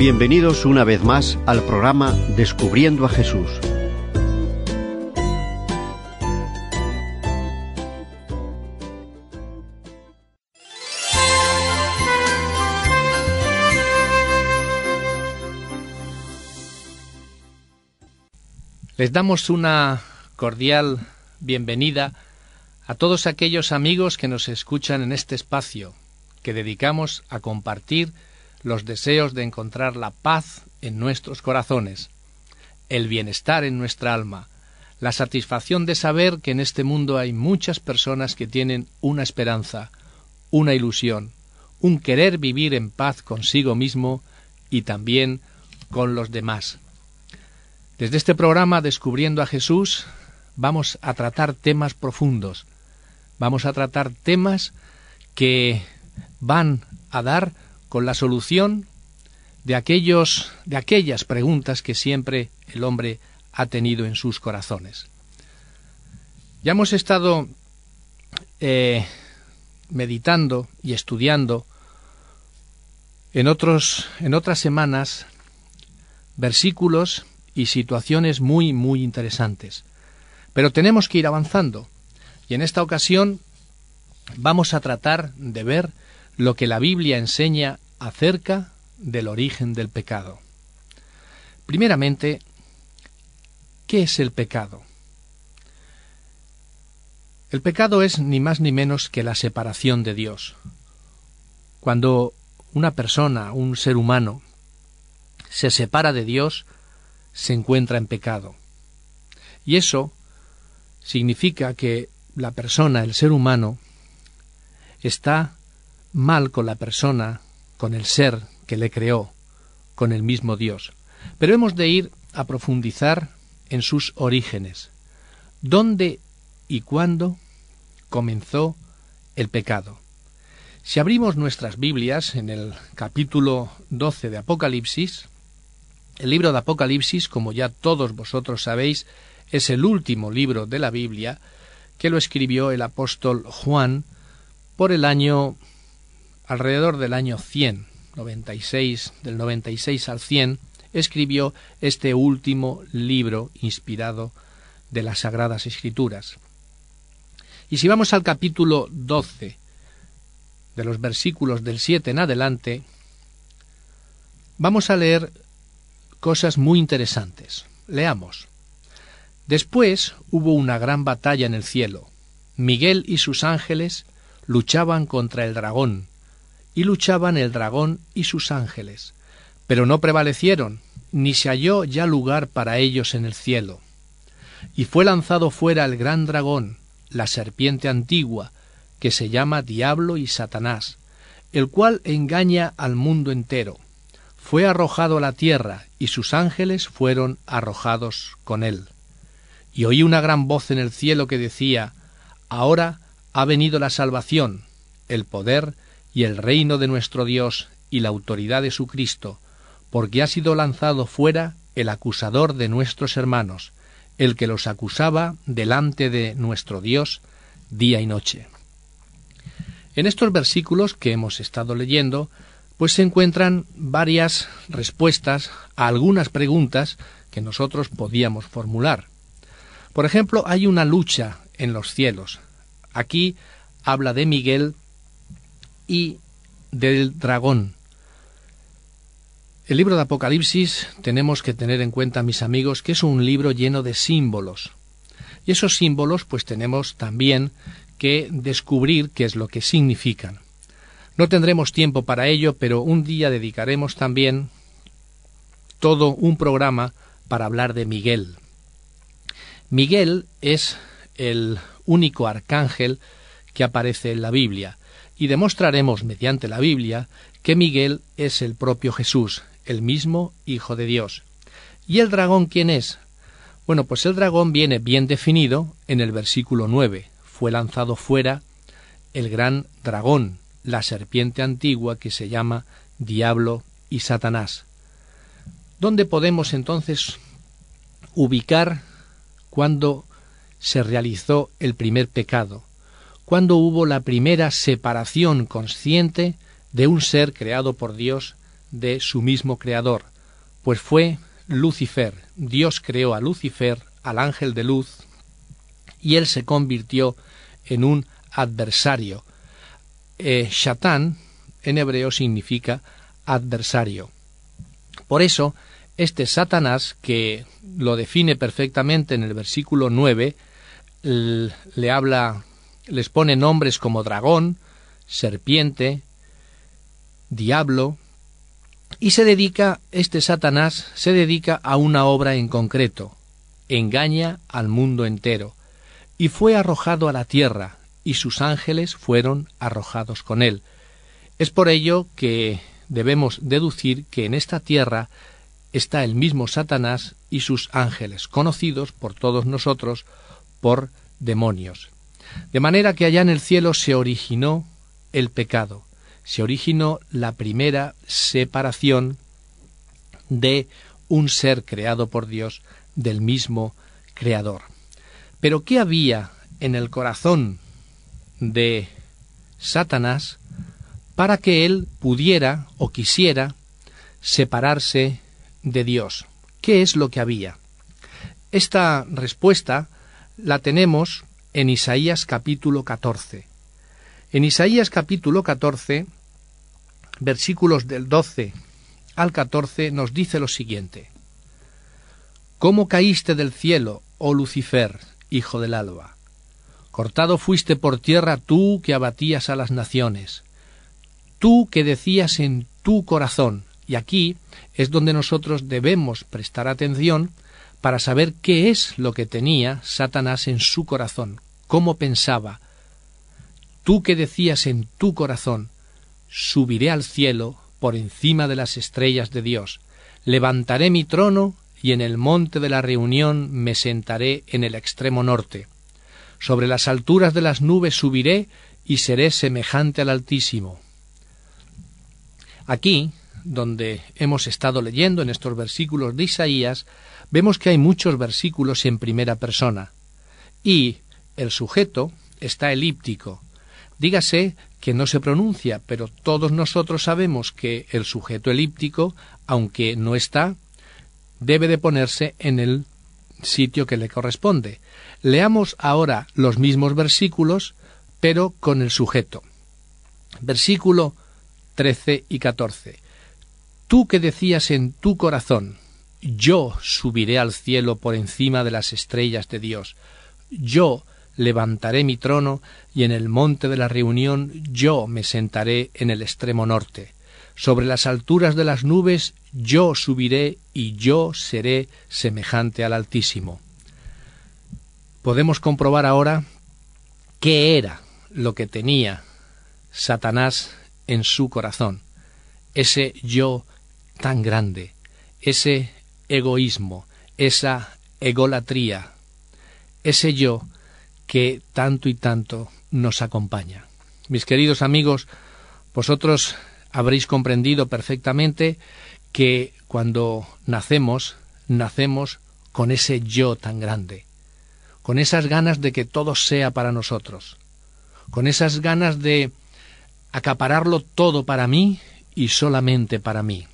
Bienvenidos una vez más al programa Descubriendo a Jesús. Les damos una cordial bienvenida a todos aquellos amigos que nos escuchan en este espacio que dedicamos a compartir los deseos de encontrar la paz en nuestros corazones, el bienestar en nuestra alma, la satisfacción de saber que en este mundo hay muchas personas que tienen una esperanza, una ilusión, un querer vivir en paz consigo mismo y también con los demás. Desde este programa Descubriendo a Jesús vamos a tratar temas profundos, vamos a tratar temas que van a dar con la solución de aquellos de aquellas preguntas que siempre el hombre ha tenido en sus corazones. Ya hemos estado eh, meditando y estudiando en otros en otras semanas versículos y situaciones muy muy interesantes. Pero tenemos que ir avanzando y en esta ocasión vamos a tratar de ver lo que la Biblia enseña acerca del origen del pecado. Primeramente, ¿qué es el pecado? El pecado es ni más ni menos que la separación de Dios. Cuando una persona, un ser humano, se separa de Dios, se encuentra en pecado. Y eso significa que la persona, el ser humano, está mal con la persona, con el ser que le creó, con el mismo Dios. Pero hemos de ir a profundizar en sus orígenes. ¿Dónde y cuándo comenzó el pecado? Si abrimos nuestras Biblias en el capítulo 12 de Apocalipsis, el libro de Apocalipsis, como ya todos vosotros sabéis, es el último libro de la Biblia que lo escribió el apóstol Juan por el año alrededor del año 100, 96, del 96 al 100, escribió este último libro inspirado de las Sagradas Escrituras. Y si vamos al capítulo 12, de los versículos del 7 en adelante, vamos a leer cosas muy interesantes. Leamos. Después hubo una gran batalla en el cielo. Miguel y sus ángeles luchaban contra el dragón, y luchaban el dragón y sus ángeles, pero no prevalecieron, ni se halló ya lugar para ellos en el cielo. Y fue lanzado fuera el gran dragón, la serpiente antigua, que se llama Diablo y Satanás, el cual engaña al mundo entero. Fue arrojado a la tierra, y sus ángeles fueron arrojados con él. Y oí una gran voz en el cielo que decía, Ahora ha venido la salvación, el poder y el reino de nuestro Dios y la autoridad de su Cristo, porque ha sido lanzado fuera el acusador de nuestros hermanos, el que los acusaba delante de nuestro Dios día y noche. En estos versículos que hemos estado leyendo, pues se encuentran varias respuestas a algunas preguntas que nosotros podíamos formular. Por ejemplo, hay una lucha en los cielos. Aquí habla de Miguel y del dragón. El libro de Apocalipsis tenemos que tener en cuenta, mis amigos, que es un libro lleno de símbolos. Y esos símbolos, pues tenemos también que descubrir qué es lo que significan. No tendremos tiempo para ello, pero un día dedicaremos también todo un programa para hablar de Miguel. Miguel es el único arcángel que aparece en la Biblia y demostraremos mediante la Biblia que Miguel es el propio Jesús, el mismo Hijo de Dios. ¿Y el dragón quién es? Bueno, pues el dragón viene bien definido en el versículo 9. Fue lanzado fuera el gran dragón, la serpiente antigua que se llama Diablo y Satanás. ¿Dónde podemos entonces ubicar cuando se realizó el primer pecado? Cuando hubo la primera separación consciente de un ser creado por Dios de su mismo creador, pues fue Lucifer. Dios creó a Lucifer, al ángel de luz, y él se convirtió en un adversario. Eh, Shatán en hebreo significa adversario. Por eso, este Satanás, que lo define perfectamente en el versículo 9, le habla, les pone nombres como dragón, serpiente, diablo, y se dedica, este Satanás se dedica a una obra en concreto, engaña al mundo entero, y fue arrojado a la tierra, y sus ángeles fueron arrojados con él. Es por ello que debemos deducir que en esta tierra está el mismo Satanás y sus ángeles, conocidos por todos nosotros por demonios. De manera que allá en el cielo se originó el pecado, se originó la primera separación de un ser creado por Dios del mismo Creador. Pero ¿qué había en el corazón de Satanás para que él pudiera o quisiera separarse de Dios? ¿Qué es lo que había? Esta respuesta la tenemos en Isaías capítulo 14. En Isaías capítulo 14, versículos del 12 al 14, nos dice lo siguiente. ¿Cómo caíste del cielo, oh Lucifer, hijo del alba? Cortado fuiste por tierra tú que abatías a las naciones, tú que decías en tu corazón, y aquí es donde nosotros debemos prestar atención para saber qué es lo que tenía Satanás en su corazón, cómo pensaba, Tú que decías en tu corazón, subiré al cielo por encima de las estrellas de Dios, levantaré mi trono y en el monte de la reunión me sentaré en el extremo norte. Sobre las alturas de las nubes subiré y seré semejante al Altísimo. Aquí, donde hemos estado leyendo en estos versículos de Isaías, vemos que hay muchos versículos en primera persona, y el sujeto está elíptico, Dígase que no se pronuncia, pero todos nosotros sabemos que el sujeto elíptico, aunque no está, debe de ponerse en el sitio que le corresponde. Leamos ahora los mismos versículos, pero con el sujeto. Versículo 13 y 14. Tú que decías en tu corazón, yo subiré al cielo por encima de las estrellas de Dios, yo levantaré mi trono y en el monte de la reunión yo me sentaré en el extremo norte. Sobre las alturas de las nubes yo subiré y yo seré semejante al Altísimo. Podemos comprobar ahora qué era lo que tenía Satanás en su corazón, ese yo tan grande, ese egoísmo, esa egolatría, ese yo que tanto y tanto nos acompaña. Mis queridos amigos, vosotros habréis comprendido perfectamente que cuando nacemos, nacemos con ese yo tan grande, con esas ganas de que todo sea para nosotros, con esas ganas de acapararlo todo para mí y solamente para mí.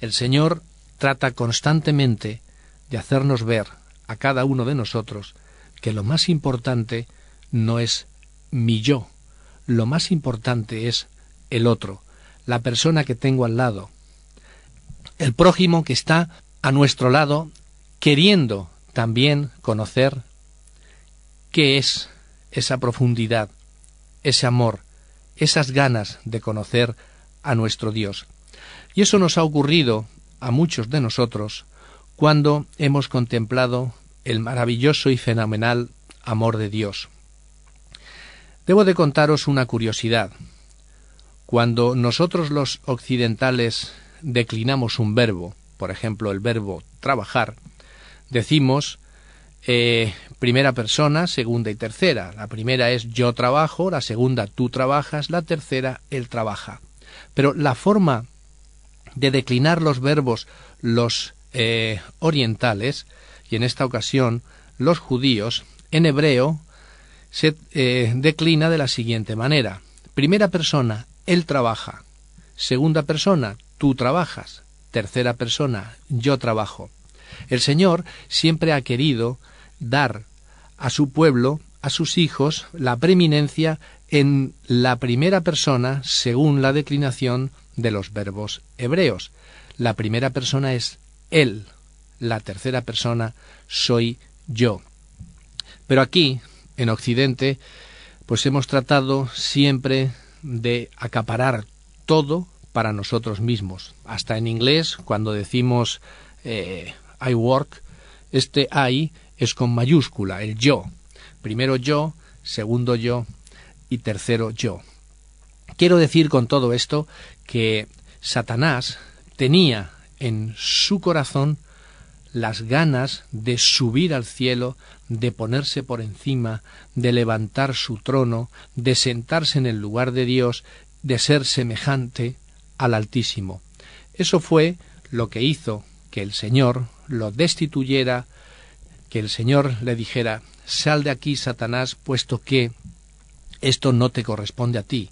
El Señor trata constantemente de hacernos ver a cada uno de nosotros que lo más importante no es mi yo, lo más importante es el otro, la persona que tengo al lado, el prójimo que está a nuestro lado, queriendo también conocer qué es esa profundidad, ese amor, esas ganas de conocer a nuestro Dios. Y eso nos ha ocurrido a muchos de nosotros cuando hemos contemplado el maravilloso y fenomenal amor de Dios. Debo de contaros una curiosidad. Cuando nosotros los occidentales declinamos un verbo, por ejemplo el verbo trabajar, decimos eh, primera persona, segunda y tercera. La primera es yo trabajo, la segunda tú trabajas, la tercera él trabaja. Pero la forma de declinar los verbos los eh, orientales y en esta ocasión los judíos, en hebreo se eh, declina de la siguiente manera. Primera persona, él trabaja. Segunda persona, tú trabajas. Tercera persona, yo trabajo. El Señor siempre ha querido dar a su pueblo, a sus hijos, la preeminencia en la primera persona según la declinación de los verbos hebreos. La primera persona es Él, la tercera persona soy yo. Pero aquí, en Occidente, pues hemos tratado siempre de acaparar todo para nosotros mismos. Hasta en inglés, cuando decimos eh, I work, este I es con mayúscula, el yo. Primero yo, segundo yo y tercero yo. Quiero decir con todo esto que Satanás tenía en su corazón las ganas de subir al cielo, de ponerse por encima, de levantar su trono, de sentarse en el lugar de Dios, de ser semejante al Altísimo. Eso fue lo que hizo que el Señor lo destituyera, que el Señor le dijera Sal de aquí, Satanás, puesto que esto no te corresponde a ti.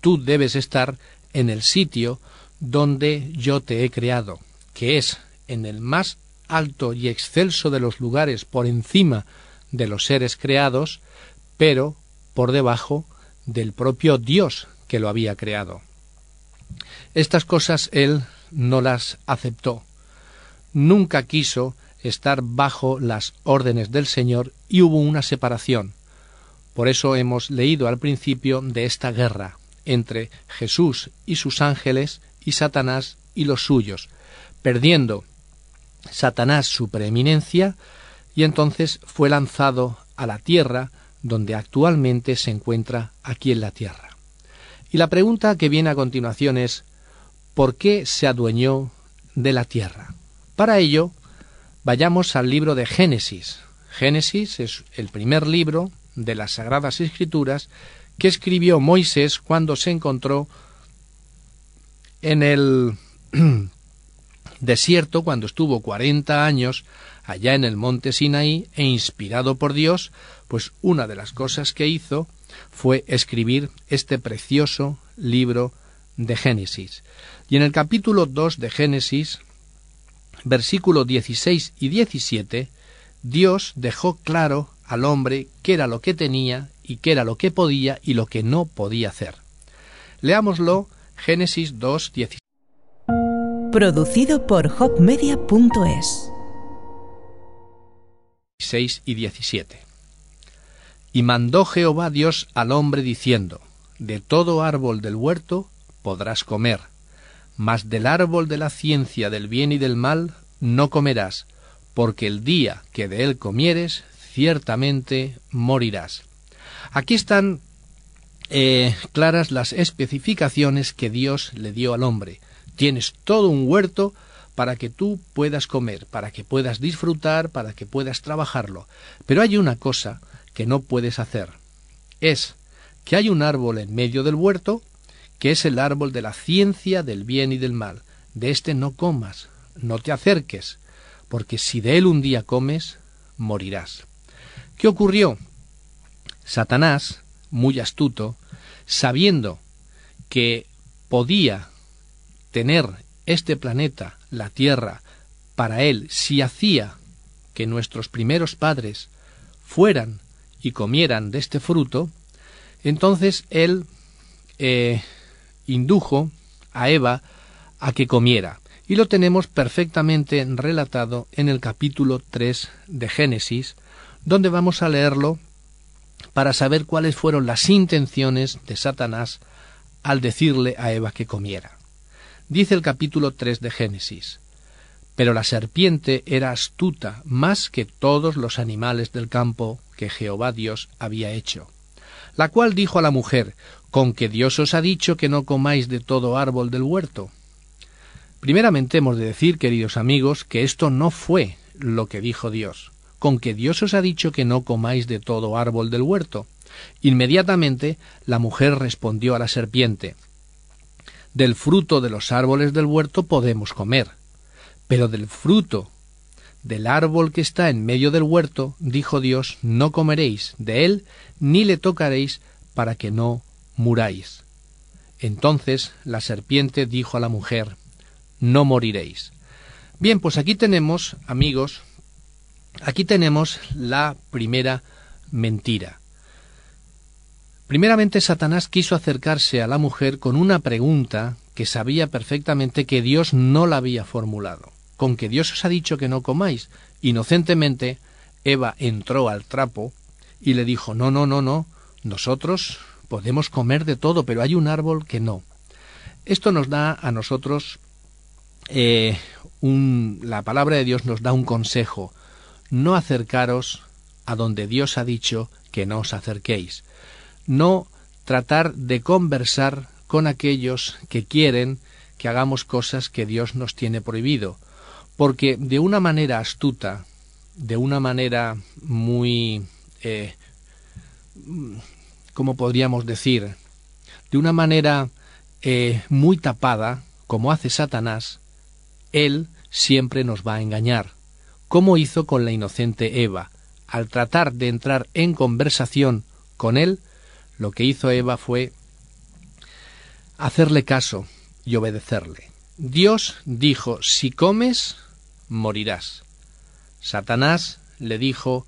Tú debes estar en el sitio donde yo te he creado, que es en el más alto y excelso de los lugares por encima de los seres creados, pero por debajo del propio Dios que lo había creado. Estas cosas él no las aceptó. Nunca quiso estar bajo las órdenes del Señor y hubo una separación. Por eso hemos leído al principio de esta guerra entre Jesús y sus ángeles y Satanás y los suyos, perdiendo Satanás su preeminencia y entonces fue lanzado a la tierra donde actualmente se encuentra aquí en la tierra. Y la pregunta que viene a continuación es ¿por qué se adueñó de la tierra? Para ello, vayamos al libro de Génesis. Génesis es el primer libro de las Sagradas Escrituras que escribió Moisés cuando se encontró en el desierto cuando estuvo cuarenta años allá en el monte Sinaí e inspirado por Dios, pues una de las cosas que hizo fue escribir este precioso libro de Génesis. Y en el capítulo 2 de Génesis, versículo 16 y 17, Dios dejó claro al hombre qué era lo que tenía y qué era lo que podía y lo que no podía hacer. Leámoslo, Génesis 2, 17. Producido por hopmedia.es 6 y 17. Y mandó Jehová Dios al hombre diciendo, De todo árbol del huerto podrás comer, mas del árbol de la ciencia del bien y del mal no comerás, porque el día que de él comieres, ciertamente morirás. Aquí están eh, claras las especificaciones que Dios le dio al hombre. Tienes todo un huerto para que tú puedas comer, para que puedas disfrutar, para que puedas trabajarlo. Pero hay una cosa que no puedes hacer. Es que hay un árbol en medio del huerto, que es el árbol de la ciencia del bien y del mal. De este no comas, no te acerques, porque si de él un día comes, morirás. ¿Qué ocurrió? Satanás, muy astuto, sabiendo que podía tener este planeta, la Tierra, para él, si hacía que nuestros primeros padres fueran y comieran de este fruto, entonces él eh, indujo a Eva a que comiera. Y lo tenemos perfectamente relatado en el capítulo 3 de Génesis, donde vamos a leerlo para saber cuáles fueron las intenciones de Satanás al decirle a Eva que comiera. Dice el capítulo 3 de Génesis. Pero la serpiente era astuta más que todos los animales del campo que Jehová Dios había hecho, la cual dijo a la mujer, ¿Con que Dios os ha dicho que no comáis de todo árbol del huerto? Primeramente hemos de decir, queridos amigos, que esto no fue lo que dijo Dios. Con que Dios os ha dicho que no comáis de todo árbol del huerto. Inmediatamente la mujer respondió a la serpiente, del fruto de los árboles del huerto podemos comer, pero del fruto del árbol que está en medio del huerto, dijo Dios, no comeréis de él, ni le tocaréis, para que no muráis. Entonces la serpiente dijo a la mujer, No moriréis. Bien, pues aquí tenemos, amigos, aquí tenemos la primera mentira. Primeramente Satanás quiso acercarse a la mujer con una pregunta que sabía perfectamente que Dios no la había formulado. Con que Dios os ha dicho que no comáis. Inocentemente, Eva entró al trapo y le dijo, no, no, no, no, nosotros podemos comer de todo, pero hay un árbol que no. Esto nos da a nosotros eh, un, la palabra de Dios nos da un consejo. No acercaros a donde Dios ha dicho que no os acerquéis. No tratar de conversar con aquellos que quieren que hagamos cosas que Dios nos tiene prohibido, porque de una manera astuta, de una manera muy, eh, ¿cómo podríamos decir? De una manera eh, muy tapada, como hace Satanás, él siempre nos va a engañar, como hizo con la inocente Eva. Al tratar de entrar en conversación con él, lo que hizo Eva fue hacerle caso y obedecerle. Dios dijo, si comes, morirás. Satanás le dijo,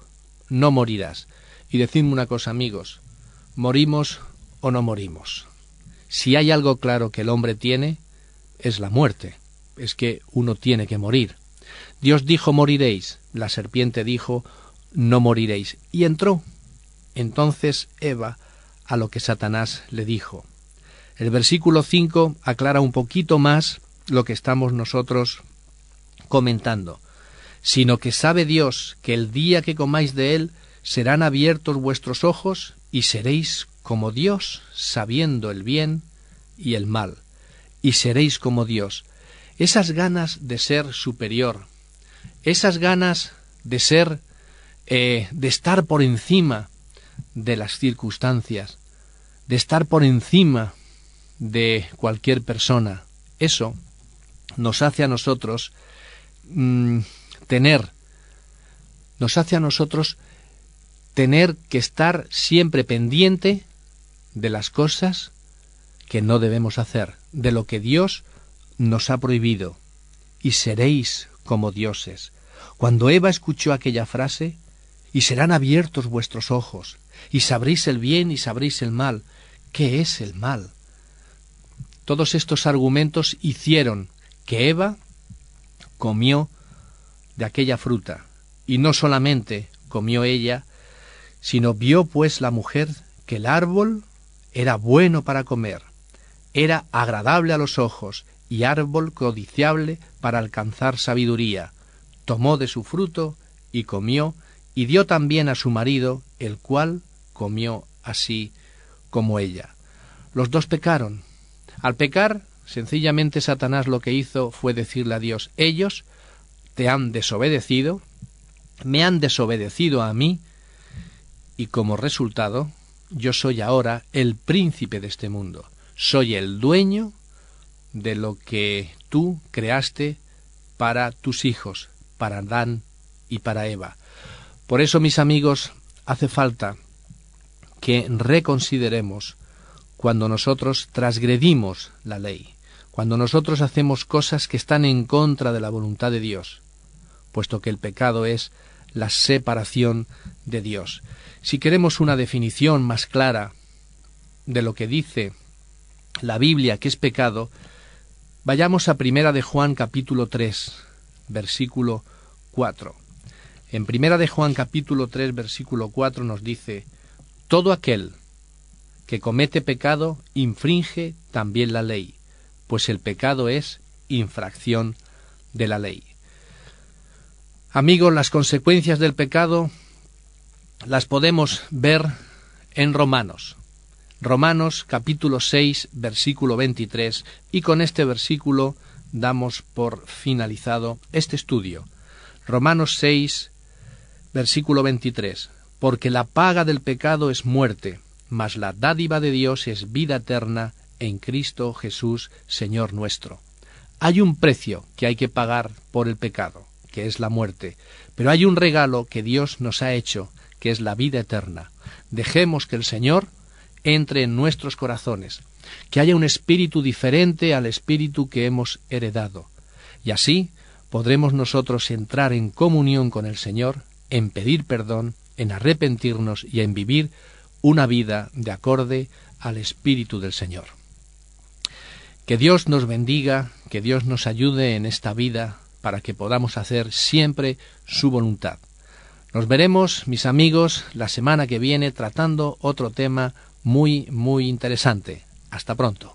no morirás. Y decidme una cosa, amigos, ¿morimos o no morimos? Si hay algo claro que el hombre tiene, es la muerte, es que uno tiene que morir. Dios dijo, moriréis. La serpiente dijo, no moriréis. Y entró entonces Eva a lo que Satanás le dijo. El versículo 5 aclara un poquito más lo que estamos nosotros comentando, sino que sabe Dios que el día que comáis de él serán abiertos vuestros ojos y seréis como Dios, sabiendo el bien y el mal, y seréis como Dios. Esas ganas de ser superior, esas ganas de ser, eh, de estar por encima de las circunstancias, de estar por encima de cualquier persona. Eso nos hace a nosotros mm, tener, nos hace a nosotros tener que estar siempre pendiente de las cosas que no debemos hacer, de lo que Dios nos ha prohibido, y seréis como dioses. Cuando Eva escuchó aquella frase, y serán abiertos vuestros ojos, y sabréis el bien y sabréis el mal. ¿Qué es el mal? Todos estos argumentos hicieron que Eva comió de aquella fruta, y no solamente comió ella, sino vio pues la mujer que el árbol era bueno para comer, era agradable a los ojos y árbol codiciable para alcanzar sabiduría. Tomó de su fruto y comió, y dio también a su marido, el cual comió así como ella. Los dos pecaron, al pecar, sencillamente Satanás lo que hizo fue decirle a Dios, ellos te han desobedecido, me han desobedecido a mí, y como resultado, yo soy ahora el príncipe de este mundo, soy el dueño de lo que tú creaste para tus hijos, para Adán y para Eva. Por eso, mis amigos, hace falta que reconsideremos cuando nosotros transgredimos la ley, cuando nosotros hacemos cosas que están en contra de la voluntad de Dios, puesto que el pecado es la separación de Dios. Si queremos una definición más clara de lo que dice la Biblia que es pecado, vayamos a Primera de Juan capítulo 3, versículo 4. En Primera de Juan capítulo 3, versículo 4 nos dice, todo aquel que comete pecado infringe también la ley, pues el pecado es infracción de la ley. Amigos, las consecuencias del pecado las podemos ver en Romanos. Romanos capítulo 6 versículo 23 y con este versículo damos por finalizado este estudio. Romanos 6 versículo 23 porque la paga del pecado es muerte, mas la dádiva de Dios es vida eterna en Cristo Jesús, Señor nuestro. Hay un precio que hay que pagar por el pecado, que es la muerte, pero hay un regalo que Dios nos ha hecho, que es la vida eterna. Dejemos que el Señor entre en nuestros corazones. que haya un espíritu diferente al espíritu que hemos heredado. Y así podremos nosotros entrar en comunión con el Señor, en pedir perdón, en arrepentirnos y en vivir una vida de acorde al Espíritu del Señor. Que Dios nos bendiga, que Dios nos ayude en esta vida para que podamos hacer siempre su voluntad. Nos veremos, mis amigos, la semana que viene tratando otro tema muy, muy interesante. Hasta pronto.